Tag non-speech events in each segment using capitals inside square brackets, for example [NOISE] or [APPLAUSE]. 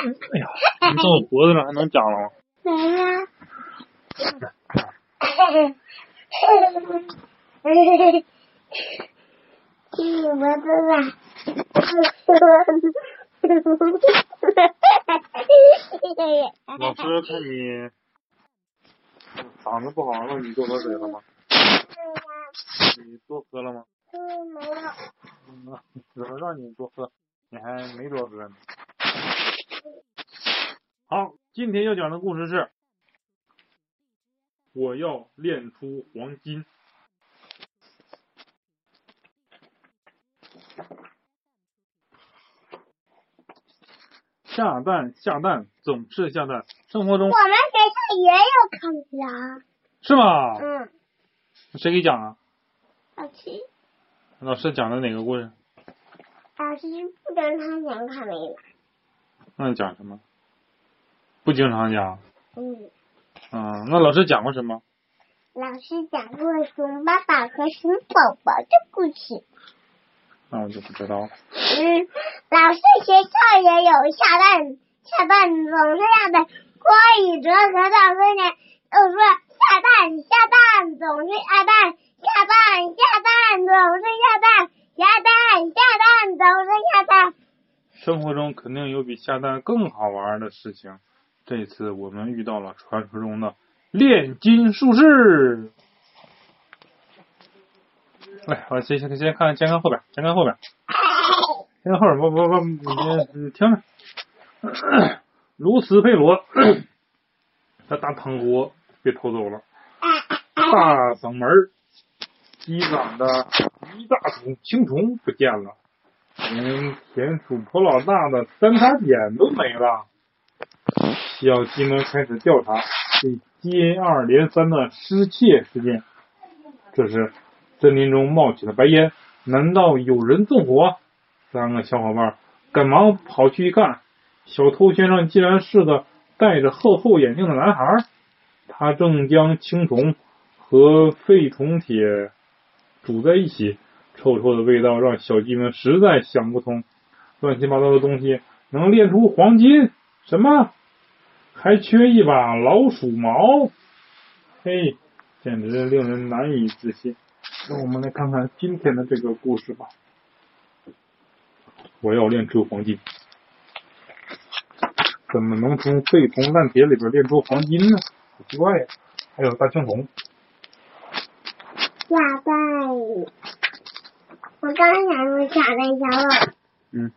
哎呀，你到我脖子上还能讲了吗？没了。进我脖子了。老师看你嗓子不好，让你多喝水了吗？你多喝了吗？嗯，没有。嗯，怎么让你多喝？你还没多喝呢。好，今天要讲的故事是，我要炼出黄金。下蛋下蛋总是下蛋，生活中我们学校也有康熙是吗？嗯，谁给讲啊？老师，老师讲的哪个故事？老师不经常讲卡梅拉。那讲什么？不经常讲。嗯，嗯，那老师讲过什么？老师讲过熊爸爸和熊宝宝的故事。那我就不知道了。嗯，老师学校也有下蛋，下蛋总是下蛋。郭宇哲和赵思年都说下蛋下蛋总是下蛋，下蛋下蛋总是下蛋，下蛋下蛋总是下蛋。生活中肯定有比下蛋更好玩的事情。这次我们遇到了传说中的炼金术士。来，我先先先看先看后边，先看后边，先看后边，不不不，你你听着，卢斯佩罗，他大汤锅被偷走了，大嗓门积攒的一大桶青虫不见了，连田鼠婆老大的三叉戟都没了。小鸡们开始调查这接二连三的失窃事件。这时，森林中冒起了白烟，难道有人纵火？三个小伙伴赶忙跑去一看，小偷先生竟然是个戴着厚厚眼镜的男孩，他正将青虫和废铜铁煮在一起，臭臭的味道让小鸡们实在想不通，乱七八糟的东西能炼出黄金？什么？还缺一把老鼠毛？嘿，简直令人难以置信。让我们来看看今天的这个故事吧。我要炼出黄金，怎么能从废铜烂铁里边炼出黄金呢？好奇怪呀！还有大青虫。下蛋，我刚想说下蛋小了。嗯。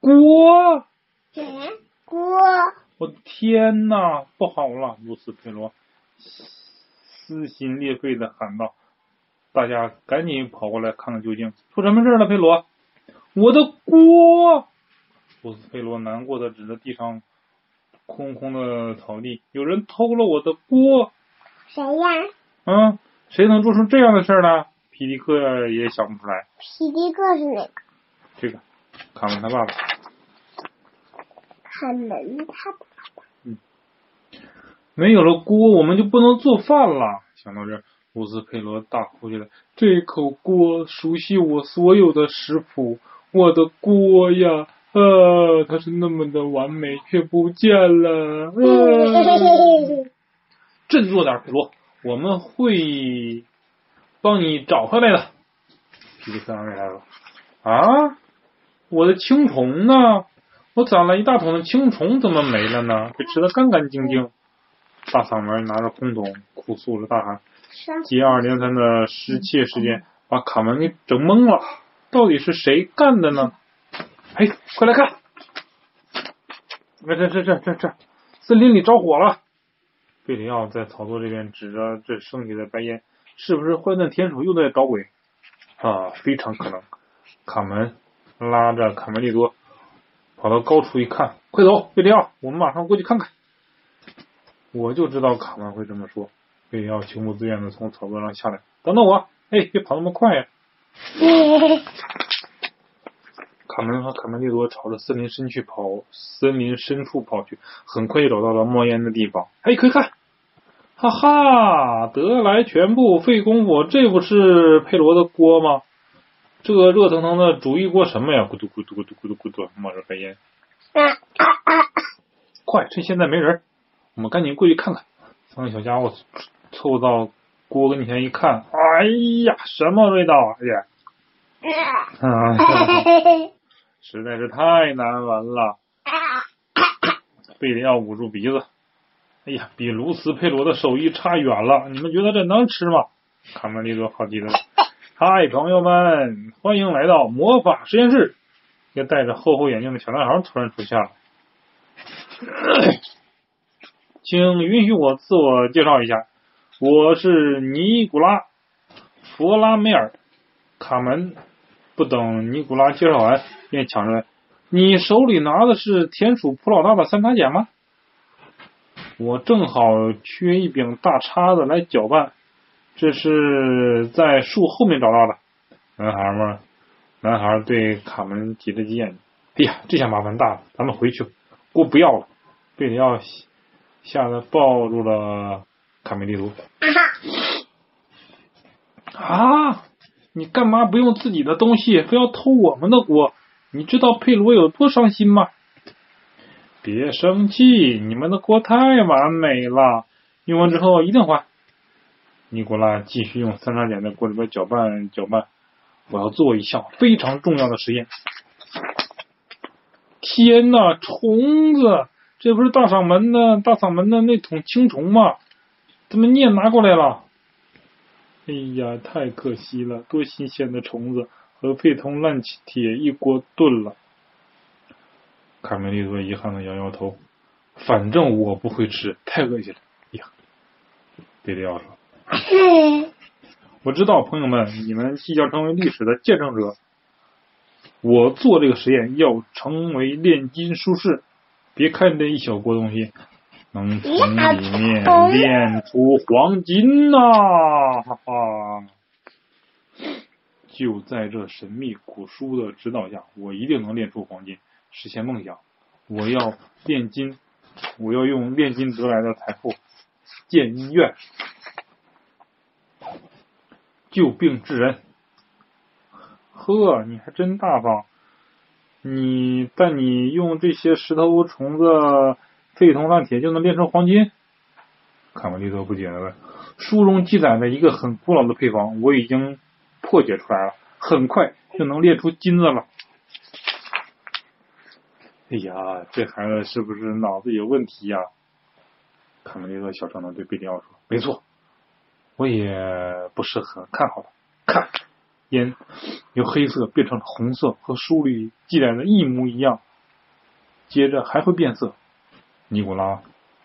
[COUGHS] 锅。谁？锅。我的天呐，不好了！卢斯佩罗撕心裂肺的喊道：“大家赶紧跑过来看看究竟，出什么事了？”佩罗，我的锅！卢斯佩罗难过的指着地上空空的草地：“有人偷了我的锅！”谁呀？嗯，谁能做出这样的事儿呢？皮迪克也想不出来。皮迪克是哪个？这个，卡门他爸爸。卡门他爸爸。嗯，没有了锅，我们就不能做饭了。想到这儿，乌斯佩罗大哭起来：“这口锅熟悉我所有的食谱，我的锅呀，啊，它是那么的完美，却不见了。呃 [LAUGHS] ”振作点，佩罗，我们会帮你找回来的。皮迪克安慰他说：“啊，我的青虫呢？”我攒了一大桶的青虫，怎么没了呢？被吃的干干净净。大嗓门拿着空桶，哭诉着大喊：“接二连三的失窃事件把卡门给整懵了，到底是谁干的呢？”哎，快来看！这这这这这这，森林里着火了！贝里奥在草垛这边指着这升起的白烟，是不是坏蛋田鼠又在捣鬼？啊，非常可能。卡门拉着卡梅利多。跑到高处一看，快走，贝里奥，我们马上过去看看。我就知道卡门会这么说。贝里奥情不自愿的从草垛上下来，等等我，哎，别跑那么快呀！[LAUGHS] 卡门和卡梅利多朝着森林深去跑，森林深处跑去，很快就找到了冒烟的地方。哎，快看，哈哈，得来全不费功夫，这不是佩罗的锅吗？这个热腾腾的煮一锅什么呀？咕嘟咕嘟咕嘟咕嘟咕嘟，冒着白烟。[COUGHS] 快，趁现在没人，我们赶紧过去看看。三个小家伙凑到锅跟前一看，哎呀，什么味道啊！哎 [LAUGHS] 实在是太难闻了。[LAUGHS] 贝里奥捂住鼻子，哎呀，比卢斯佩罗的手艺差远了。你们觉得这能吃吗？卡梅利多好奇的。[LAUGHS] 嗨，朋友们，欢迎来到魔法实验室。一个戴着厚厚眼镜的小男孩突然出现了。[COUGHS] 请允许我自我介绍一下，我是尼古拉·弗拉梅尔。卡门不等尼古拉介绍完，便抢出来：“你手里拿的是田鼠普老大的三叉剪吗？我正好缺一柄大叉子来搅拌。”这是在树后面找到的，男孩们？男孩对卡门挤了挤眼睛。哎呀，这下麻烦大了，咱们回去吧。锅不要了。贝里奥吓得抱住了卡梅利多。啊！你干嘛不用自己的东西，非要偷我们的锅？你知道佩罗有多伤心吗？别生气，你们的锅太完美了，用完之后一定还。尼古拉继续用三叉戟在锅里边搅拌搅拌。我要做一项非常重要的实验。天呐，虫子！这不是大嗓门的大嗓门的那桶青虫吗？怎么你也拿过来了？哎呀，太可惜了！多新鲜的虫子和沸腾烂铁一锅炖了。卡梅利多遗憾的摇摇头。反正我不会吃，太恶心了。哎呀，贝利奥说。[LAUGHS] 我知道，朋友们，你们即将成为历史的见证者。我做这个实验要成为炼金术士。别看这一小锅东西，能从里面炼出黄金呐！哈哈！就在这神秘古书的指导下，我一定能炼出黄金，实现梦想。我要炼金，我要用炼金得来的财富建医院。救病治人，呵，你还真大方。你但你用这些石头、虫子、废铜烂铁就能炼成黄金？卡梅利多不解的问。书中记载的一个很古老的配方，我已经破解出来了，很快就能炼出金子了。哎呀，这孩子是不是脑子有问题呀？卡梅利多小声的对贝里奥说：“没错。”我也不是很看好他。看，烟由黑色变成了红色，和书里记载的一模一样。接着还会变色。尼古拉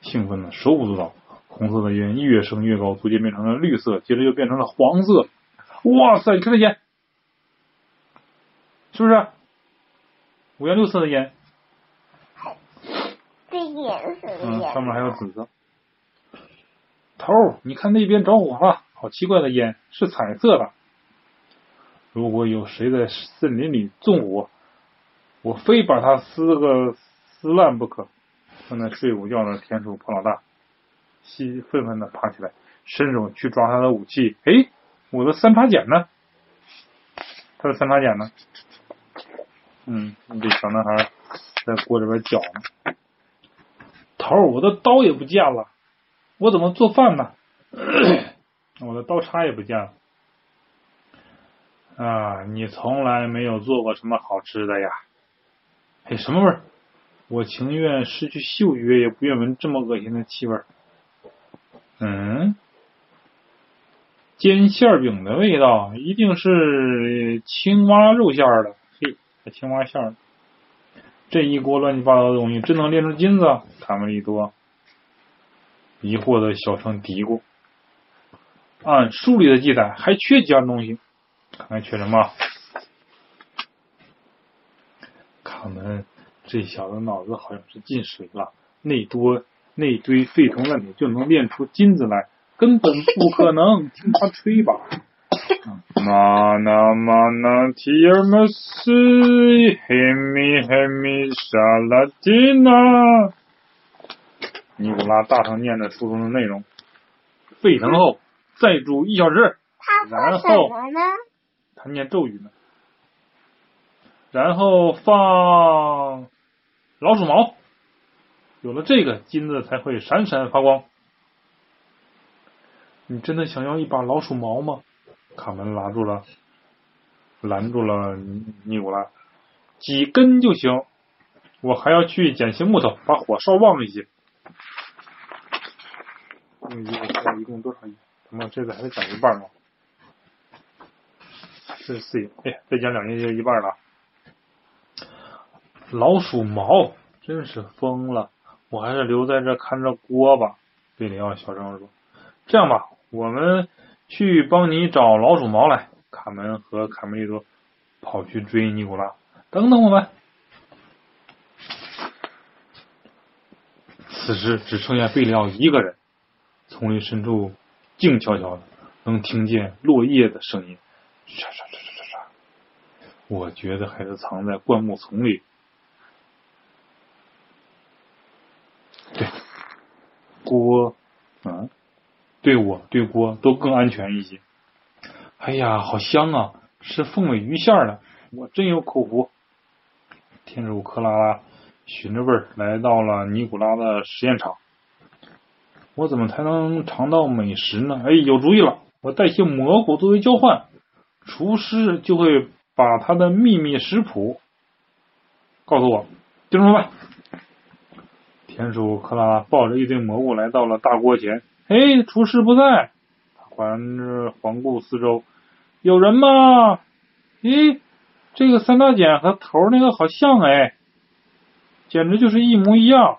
兴奋的手舞足蹈。红色的烟越升越高，逐渐变成了绿色，接着又变成了黄色。哇塞，你看这烟，是不是五颜六色的烟？这颜色的烟。嗯，上面还有紫色。头，你看那边着火了，好奇怪的烟，是彩色的。如果有谁在森林里纵火，我非把它撕个撕烂不可。正在睡午觉的田鼠胖老大，气愤愤的爬起来，伸手去抓他的武器。哎，我的三叉戟呢？他的三叉戟呢？嗯，这小男孩在锅里边搅呢。头，我的刀也不见了。我怎么做饭呢？[CLEARS THROAT] 我的刀叉也不见了。啊，你从来没有做过什么好吃的呀？哎，什么味儿？我情愿失去嗅觉，也不愿闻这么恶心的气味。嗯，煎馅饼的味道，一定是青蛙肉馅的。嘿，青蛙馅儿。这一锅乱七八糟的东西，真能炼成金子？卡梅利多。疑惑的小声嘀咕：“按书里的记载，还缺几样东西，看看缺什么。”卡门，这小子脑子好像是进水了。那多那堆废铜烂铁就能炼出金子来，根本不可能。听他吹吧。玛纳玛纳提尔玛斯，黑米黑米沙拉蒂娜。尼古拉大声念着书中的内容，沸腾后再煮一小时。他然后么呢？他念咒语呢。然后放老鼠毛，有了这个，金子才会闪闪发光。你真的想要一把老鼠毛吗？卡门拉住了，拦住了尼古拉。几根就行，我还要去捡些木头，把火烧旺一些。一共多少页？他妈，这个还得讲一半吗？四十四页，哎，再讲两页就一半了。老鼠毛真是疯了，我还是留在这看着锅吧。贝里奥小声说：“这样吧，我们去帮你找老鼠毛来。”卡门和卡梅利多跑去追尼古拉。等等我们！此时只剩下贝里奥一个人，丛林深处静悄悄的，能听见落叶的声音，沙沙沙沙沙沙。我觉得还是藏在灌木丛里。锅，嗯，对我对锅都更安全一些。哎呀，好香啊！是凤尾鱼馅的，我真有口福。天主克拉拉循着味儿来到了尼古拉的实验场。我怎么才能尝到美食呢？哎，有主意了！我带些蘑菇作为交换，厨师就会把他的秘密食谱告诉我。就这么办。田鼠克拉拉抱着一堆蘑菇来到了大锅前。哎，厨师不在，环着环顾四周，有人吗？咦？这个三大姐和头那个好像哎，简直就是一模一样。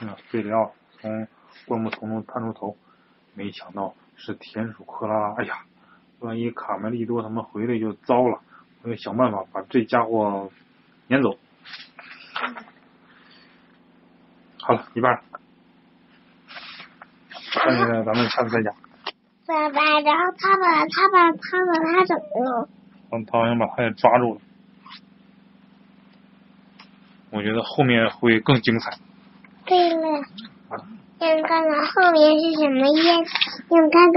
嗯，贝里奥从灌木丛中探出头，没想到是田鼠克拉拉。哎呀，万一卡梅利多他们回来就糟了，我得想办法把这家伙撵走。好了，一半。剩下的咱们下次再讲。爸爸，然后他把他把他把他怎么了？嗯他好像把他也抓住了。我觉得后面会更精彩。对了，先看看后面是什么意思？想看看。